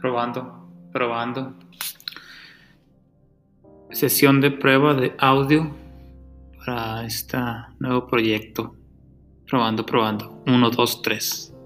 Probando, probando. Sesión de prueba de audio para este nuevo proyecto. Probando, probando. 1, 2, 3.